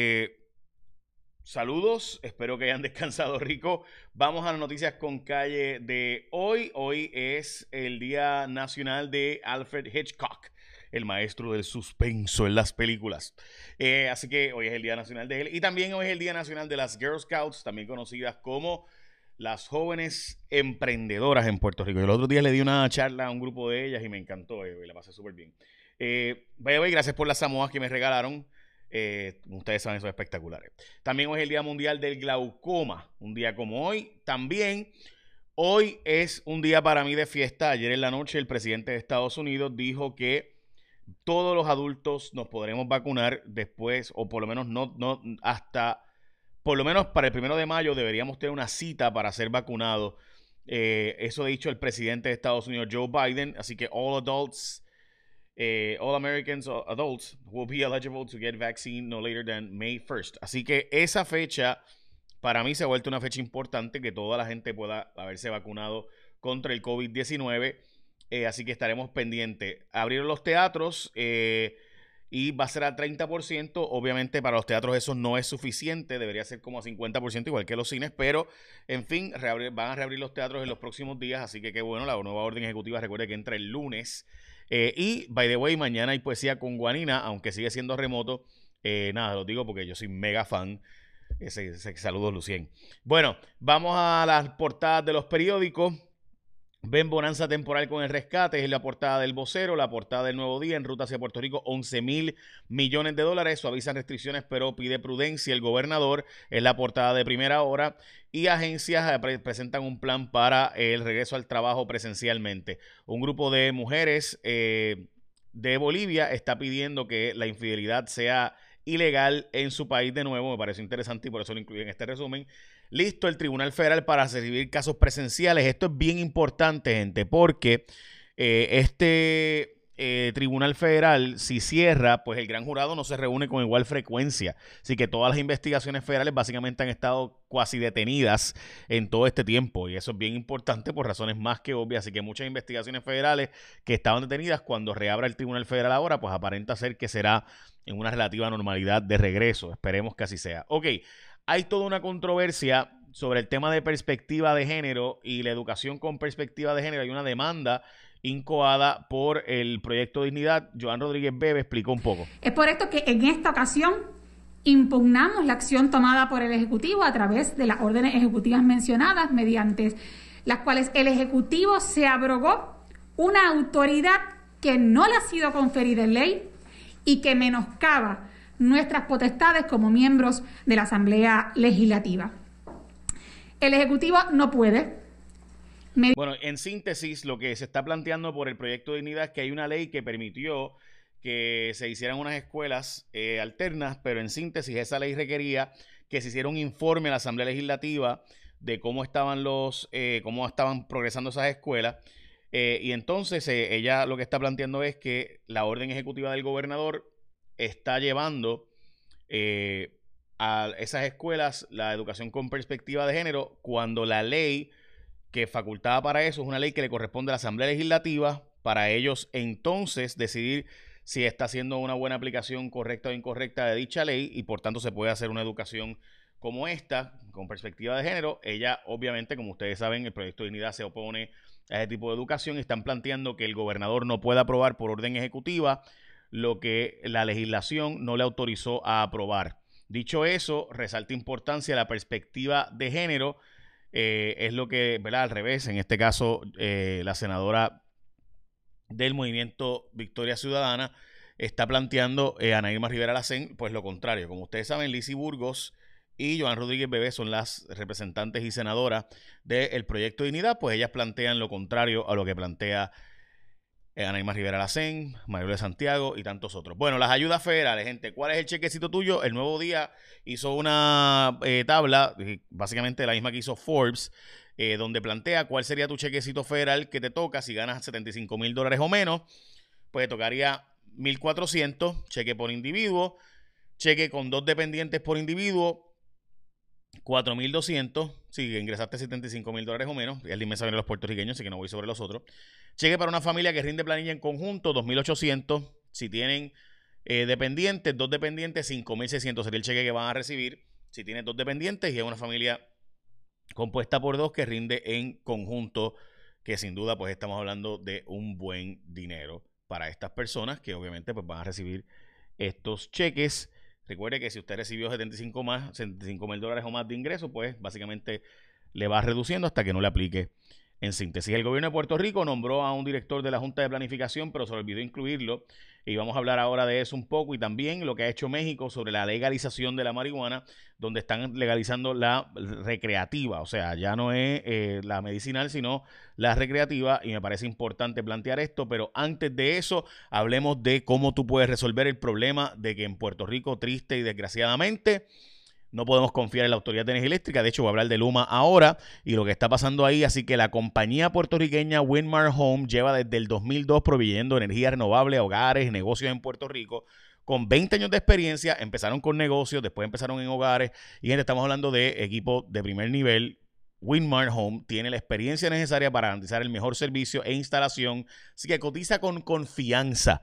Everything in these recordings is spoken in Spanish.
Eh, saludos, espero que hayan descansado rico. Vamos a las noticias con calle de hoy. Hoy es el Día Nacional de Alfred Hitchcock, el maestro del suspenso en las películas. Eh, así que hoy es el Día Nacional de él. Y también hoy es el Día Nacional de las Girl Scouts, también conocidas como las jóvenes emprendedoras en Puerto Rico. El otro día le di una charla a un grupo de ellas y me encantó, eh, la pasé súper bien. Eh, vaya, gracias por las samoas que me regalaron. Eh, ustedes saben, son espectaculares. También hoy es el Día Mundial del Glaucoma, un día como hoy. También hoy es un día para mí de fiesta. Ayer en la noche el presidente de Estados Unidos dijo que todos los adultos nos podremos vacunar después, o por lo menos no, no hasta por lo menos para el primero de mayo deberíamos tener una cita para ser vacunados. Eh, eso ha dicho el presidente de Estados Unidos, Joe Biden. Así que all adults, eh, all Americans adults will be eligible to get vaccine no later than May 1st. Así que esa fecha para mí se ha vuelto una fecha importante que toda la gente pueda haberse vacunado contra el COVID-19. Eh, así que estaremos pendientes. Abrieron los teatros. Eh, y va a ser al 30%. Obviamente para los teatros eso no es suficiente, debería ser como a 50% igual que los cines, pero en fin, van a reabrir los teatros en los próximos días, así que qué bueno, la nueva orden ejecutiva recuerde que entra el lunes. Eh, y, by the way, mañana hay poesía con Guanina, aunque sigue siendo remoto. Eh, nada, lo digo porque yo soy mega fan. Ese, ese, saludos, Lucien. Bueno, vamos a las portadas de los periódicos. Ven bonanza temporal con el rescate, es la portada del vocero, la portada del nuevo día en ruta hacia Puerto Rico, 11 mil millones de dólares, suavizan restricciones pero pide prudencia el gobernador, es la portada de primera hora y agencias eh, presentan un plan para el regreso al trabajo presencialmente. Un grupo de mujeres eh, de Bolivia está pidiendo que la infidelidad sea ilegal en su país de nuevo, me parece interesante y por eso lo incluí en este resumen listo el Tribunal Federal para recibir casos presenciales. Esto es bien importante, gente, porque eh, este eh, Tribunal Federal, si cierra, pues el gran jurado no se reúne con igual frecuencia. Así que todas las investigaciones federales básicamente han estado cuasi detenidas en todo este tiempo. Y eso es bien importante por razones más que obvias. Así que muchas investigaciones federales que estaban detenidas cuando reabra el Tribunal Federal ahora, pues aparenta ser que será en una relativa normalidad de regreso. Esperemos que así sea. Ok, hay toda una controversia sobre el tema de perspectiva de género y la educación con perspectiva de género. Hay una demanda incoada por el proyecto Dignidad. Joan Rodríguez Bebe explicó un poco. Es por esto que en esta ocasión impugnamos la acción tomada por el Ejecutivo a través de las órdenes ejecutivas mencionadas, mediante las cuales el Ejecutivo se abrogó una autoridad que no le ha sido conferida en ley y que menoscaba nuestras potestades como miembros de la Asamblea Legislativa. El Ejecutivo no puede. Bueno, en síntesis, lo que se está planteando por el proyecto de dignidad es que hay una ley que permitió que se hicieran unas escuelas eh, alternas, pero en síntesis esa ley requería que se hiciera un informe a la Asamblea Legislativa de cómo estaban los, eh, cómo estaban progresando esas escuelas. Eh, y entonces ella lo que está planteando es que la orden ejecutiva del gobernador está llevando eh, a esas escuelas la educación con perspectiva de género cuando la ley que facultaba para eso es una ley que le corresponde a la Asamblea Legislativa para ellos entonces decidir si está haciendo una buena aplicación correcta o incorrecta de dicha ley y por tanto se puede hacer una educación como esta, con perspectiva de género. Ella, obviamente, como ustedes saben, el proyecto de dignidad se opone a ese tipo de educación y están planteando que el gobernador no pueda aprobar por orden ejecutiva lo que la legislación no le autorizó a aprobar. Dicho eso, resalta importancia la perspectiva de género. Eh, es lo que, ¿verdad? Al revés, en este caso, eh, la senadora del movimiento Victoria Ciudadana está planteando eh, Ana Irma Rivera Lacén, pues lo contrario. Como ustedes saben, Lizy Burgos y Joan Rodríguez Bebé son las representantes y senadoras del proyecto de Dignidad, pues ellas plantean lo contrario a lo que plantea eh, Ana Rivera Lacén, Mario de Santiago y tantos otros. Bueno, las ayudas federales, gente. ¿Cuál es el chequecito tuyo? El nuevo día hizo una eh, tabla, básicamente la misma que hizo Forbes, eh, donde plantea cuál sería tu chequecito federal que te toca si ganas 75 mil dólares o menos. Pues te tocaría 1.400, cheque por individuo, cheque con dos dependientes por individuo, 4.200, si ingresaste 75 mil dólares o menos, el inmensa de los puertorriqueños, así que no voy sobre los otros. Cheque para una familia que rinde planilla en conjunto, 2.800, si tienen eh, dependientes, dos dependientes, 5.600 sería el cheque que van a recibir. Si tienes dos dependientes y es una familia compuesta por dos que rinde en conjunto, que sin duda pues estamos hablando de un buen dinero para estas personas que obviamente pues van a recibir estos cheques. Recuerde que si usted recibió 75 más, 75 mil dólares o más de ingreso, pues básicamente le va reduciendo hasta que no le aplique en síntesis. El gobierno de Puerto Rico nombró a un director de la Junta de Planificación, pero se olvidó incluirlo y vamos a hablar ahora de eso un poco y también lo que ha hecho México sobre la legalización de la marihuana, donde están legalizando la recreativa, o sea, ya no es eh, la medicinal, sino la recreativa y me parece importante plantear esto, pero antes de eso, hablemos de cómo tú puedes resolver el problema de que en Puerto Rico, triste y desgraciadamente, no podemos confiar en la Autoridad de Energía Eléctrica. De hecho, voy a hablar de Luma ahora y lo que está pasando ahí. Así que la compañía puertorriqueña Windmar Home lleva desde el 2002 proveyendo energía renovable a hogares negocios en Puerto Rico. Con 20 años de experiencia, empezaron con negocios, después empezaron en hogares. Y gente, estamos hablando de equipo de primer nivel. Windmar Home tiene la experiencia necesaria para garantizar el mejor servicio e instalación. Así que cotiza con confianza.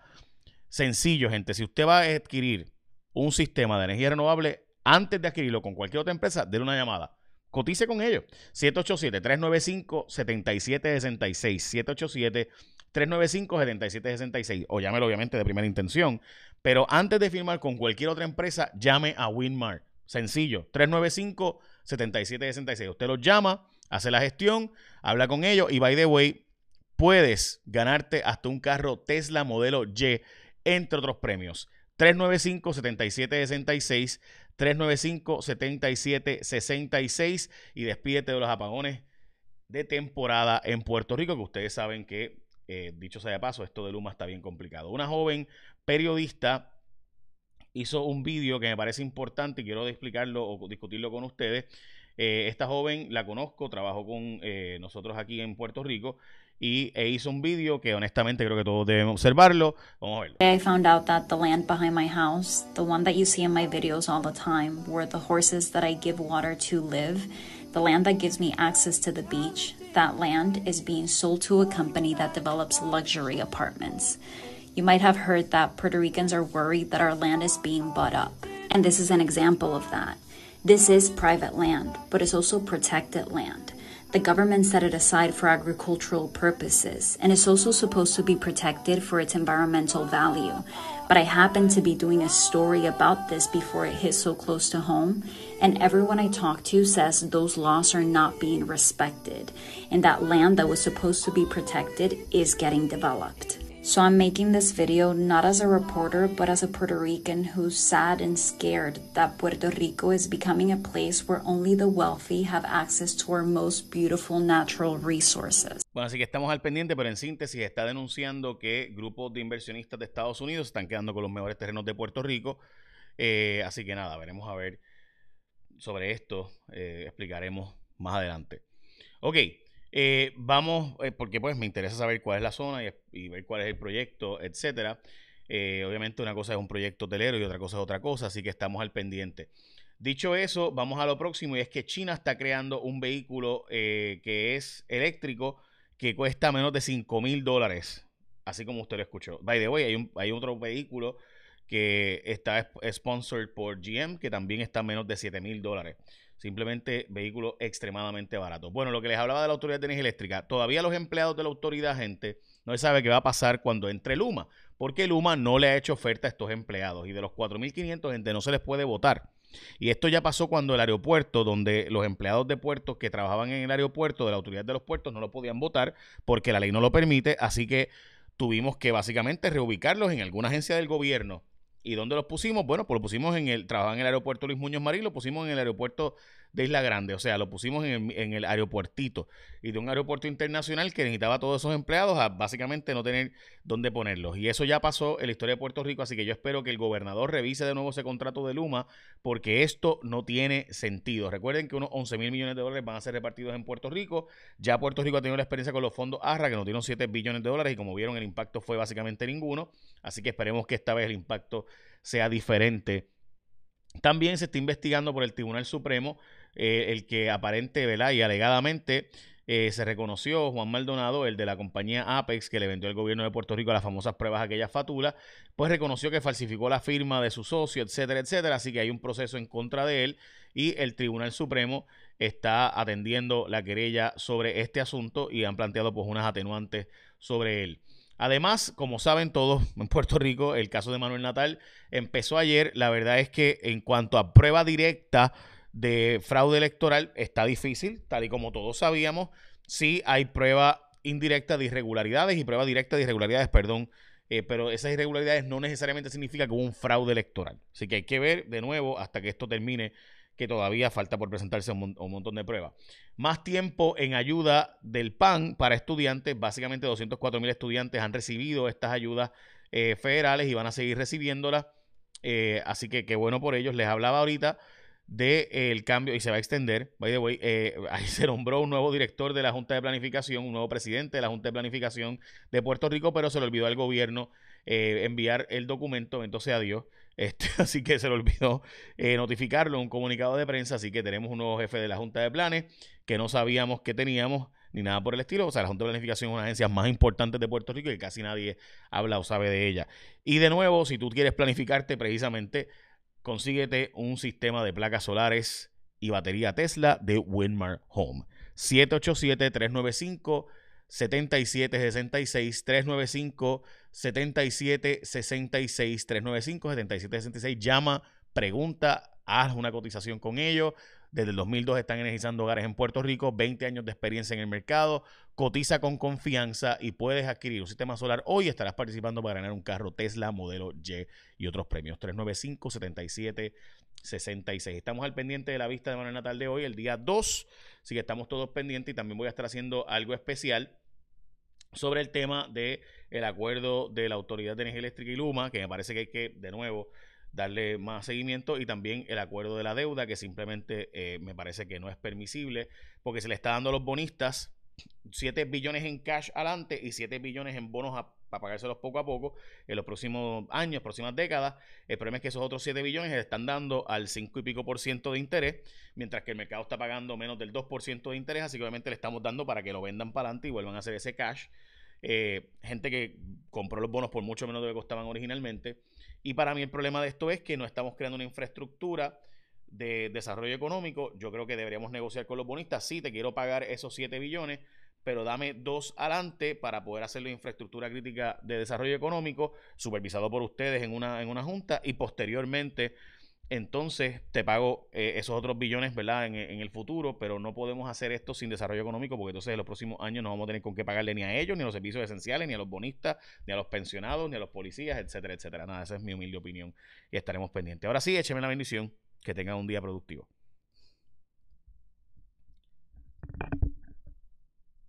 Sencillo, gente. Si usted va a adquirir un sistema de energía renovable, antes de adquirirlo con cualquier otra empresa, denle una llamada. Cotice con ellos. 787-395-7766. 787-395-7766. O llámelo obviamente de primera intención. Pero antes de firmar con cualquier otra empresa, llame a Winmar. Sencillo. 395-7766. Usted los llama, hace la gestión, habla con ellos y by the way, puedes ganarte hasta un carro Tesla modelo Y, entre otros premios. 395-7766. 395-7766 y despídete de los apagones de temporada en Puerto Rico, que ustedes saben que, eh, dicho sea de paso, esto de Luma está bien complicado. Una joven periodista hizo un vídeo que me parece importante y quiero explicarlo o discutirlo con ustedes. Eh, esta joven la conozco, trabajó con eh, nosotros aquí en Puerto Rico y e hizo un vídeo que honestamente creo que todos observarlo. Vamos a verlo. I found out that the land behind my house, the one that you see in my videos all the time, where the horses that I give water to live, the land that gives me access to the beach, that land is being sold to a company that develops luxury apartments. You might have heard that Puerto Ricans are worried that our land is being bought up. And this is an example of that. This is private land, but it's also protected land. The government set it aside for agricultural purposes and is also supposed to be protected for its environmental value. But I happened to be doing a story about this before it hit so close to home, and everyone I talk to says those laws are not being respected, and that land that was supposed to be protected is getting developed. So I'm making this video not as a reporter, but as a Puerto Rican who's sad and scared that Puerto Rico is becoming a place where only the wealthy have access to our most beautiful natural resources. Bueno, así que estamos al pendiente, pero en síntesis está denunciando que grupos de inversionistas de Estados Unidos están quedando con los mejores terrenos de Puerto Rico. Eh, así que nada, veremos a ver sobre esto, eh, explicaremos más adelante. Ok, eh, vamos, eh, porque pues me interesa saber cuál es la zona y, ver cuál es el proyecto, etcétera. Eh, obviamente una cosa es un proyecto hotelero y otra cosa es otra cosa, así que estamos al pendiente. Dicho eso, vamos a lo próximo y es que China está creando un vehículo que es eléctrico que cuesta menos de 5 mil dólares, así como usted lo escuchó. By the way, hay, un, hay otro vehículo que está sponsored por GM que también está menos de 7 mil dólares. Simplemente vehículo extremadamente barato. Bueno, lo que les hablaba de la Autoridad de Energía Eléctrica, todavía los empleados de la autoridad, gente, no se sabe qué va a pasar cuando entre Luma, porque Luma no le ha hecho oferta a estos empleados y de los 4.500 gente no se les puede votar. Y esto ya pasó cuando el aeropuerto, donde los empleados de puertos que trabajaban en el aeropuerto de la Autoridad de los Puertos no lo podían votar porque la ley no lo permite, así que tuvimos que básicamente reubicarlos en alguna agencia del gobierno ¿Y dónde los pusimos? Bueno, pues lo pusimos en el, trabajaban en el aeropuerto Luis Muñoz Marín, lo pusimos en el aeropuerto de Isla Grande, o sea, lo pusimos en el, aeropuertito y de un aeropuerto internacional que necesitaba a todos esos empleados a básicamente no tener dónde ponerlos. Y eso ya pasó en la historia de Puerto Rico, así que yo espero que el gobernador revise de nuevo ese contrato de Luma, porque esto no tiene sentido. Recuerden que unos 11 mil millones de dólares van a ser repartidos en Puerto Rico. Ya Puerto Rico ha tenido la experiencia con los fondos ARRA, que nos dieron 7 billones de dólares y como vieron el impacto fue básicamente ninguno. Así que esperemos que esta vez el impacto sea diferente. También se está investigando por el Tribunal Supremo eh, el que aparente, ¿verdad? Y alegadamente eh, se reconoció Juan Maldonado, el de la compañía Apex, que le vendió al gobierno de Puerto Rico las famosas pruebas aquellas fatulas, pues reconoció que falsificó la firma de su socio, etcétera, etcétera. Así que hay un proceso en contra de él y el Tribunal Supremo está atendiendo la querella sobre este asunto y han planteado pues unas atenuantes sobre él. Además, como saben todos en Puerto Rico, el caso de Manuel Natal empezó ayer. La verdad es que en cuanto a prueba directa de fraude electoral, está difícil, tal y como todos sabíamos. Sí hay prueba indirecta de irregularidades y prueba directa de irregularidades, perdón, eh, pero esas irregularidades no necesariamente significa que hubo un fraude electoral. Así que hay que ver de nuevo hasta que esto termine que todavía falta por presentarse un, montón de pruebas. Más tiempo en ayuda del PAN para estudiantes. Básicamente 204 mil estudiantes han recibido estas ayudas eh, federales y van a seguir recibiéndolas. Eh, así que qué bueno por ellos. Les hablaba ahorita del el cambio y se va a extender. By the way, eh, ahí se nombró un nuevo director de la Junta de Planificación, un nuevo presidente de la Junta de Planificación de Puerto Rico, pero se le olvidó al gobierno enviar el documento, entonces adiós. Este, así que se le olvidó eh, notificarlo, un comunicado de prensa, así que tenemos un nuevo jefe de la Junta de Planes que no sabíamos que teníamos ni nada por el estilo. O sea, la Junta de Planificación es una de las agencias más importantes de Puerto Rico y casi nadie habla o sabe de ella. Y de nuevo, si tú quieres planificarte precisamente, consíguete un sistema de placas solares y batería Tesla de Winmar Home. 787-395 7766 395 7766 395 7766 llama, pregunta, haz una cotización con ellos. Desde el 2002 están energizando hogares en Puerto Rico, 20 años de experiencia en el mercado. Cotiza con confianza y puedes adquirir un sistema solar hoy. Estarás participando para ganar un carro Tesla modelo Y y otros premios. 395 7766 Estamos al pendiente de la vista de Manuel Natal de hoy, el día 2. Así que estamos todos pendientes y también voy a estar haciendo algo especial sobre el tema del el acuerdo de la Autoridad de Energía Eléctrica y Luma, que me parece que hay que, de nuevo, darle más seguimiento y también el acuerdo de la deuda, que simplemente eh, me parece que no es permisible, porque se le está dando a los bonistas 7 billones en cash adelante y 7 billones en bonos para pagárselos poco a poco en los próximos años, próximas décadas. El problema es que esos otros 7 billones se están dando al 5 y pico por ciento de interés, mientras que el mercado está pagando menos del 2% de interés, así que obviamente le estamos dando para que lo vendan para adelante y vuelvan a hacer ese cash. Eh, gente que compró los bonos por mucho menos de lo que costaban originalmente. Y para mí el problema de esto es que no estamos creando una infraestructura de desarrollo económico. Yo creo que deberíamos negociar con los bonistas. Sí, te quiero pagar esos 7 billones, pero dame dos adelante para poder hacer la infraestructura crítica de desarrollo económico, supervisado por ustedes en una, en una junta, y posteriormente, entonces te pago eh, esos otros billones, ¿verdad? En, en, el futuro, pero no podemos hacer esto sin desarrollo económico, porque entonces en los próximos años no vamos a tener con qué pagarle ni a ellos, ni a los servicios esenciales, ni a los bonistas, ni a los pensionados, ni a los policías, etcétera, etcétera. Nada, esa es mi humilde opinión y estaremos pendientes. Ahora sí, écheme la bendición, que tengan un día productivo.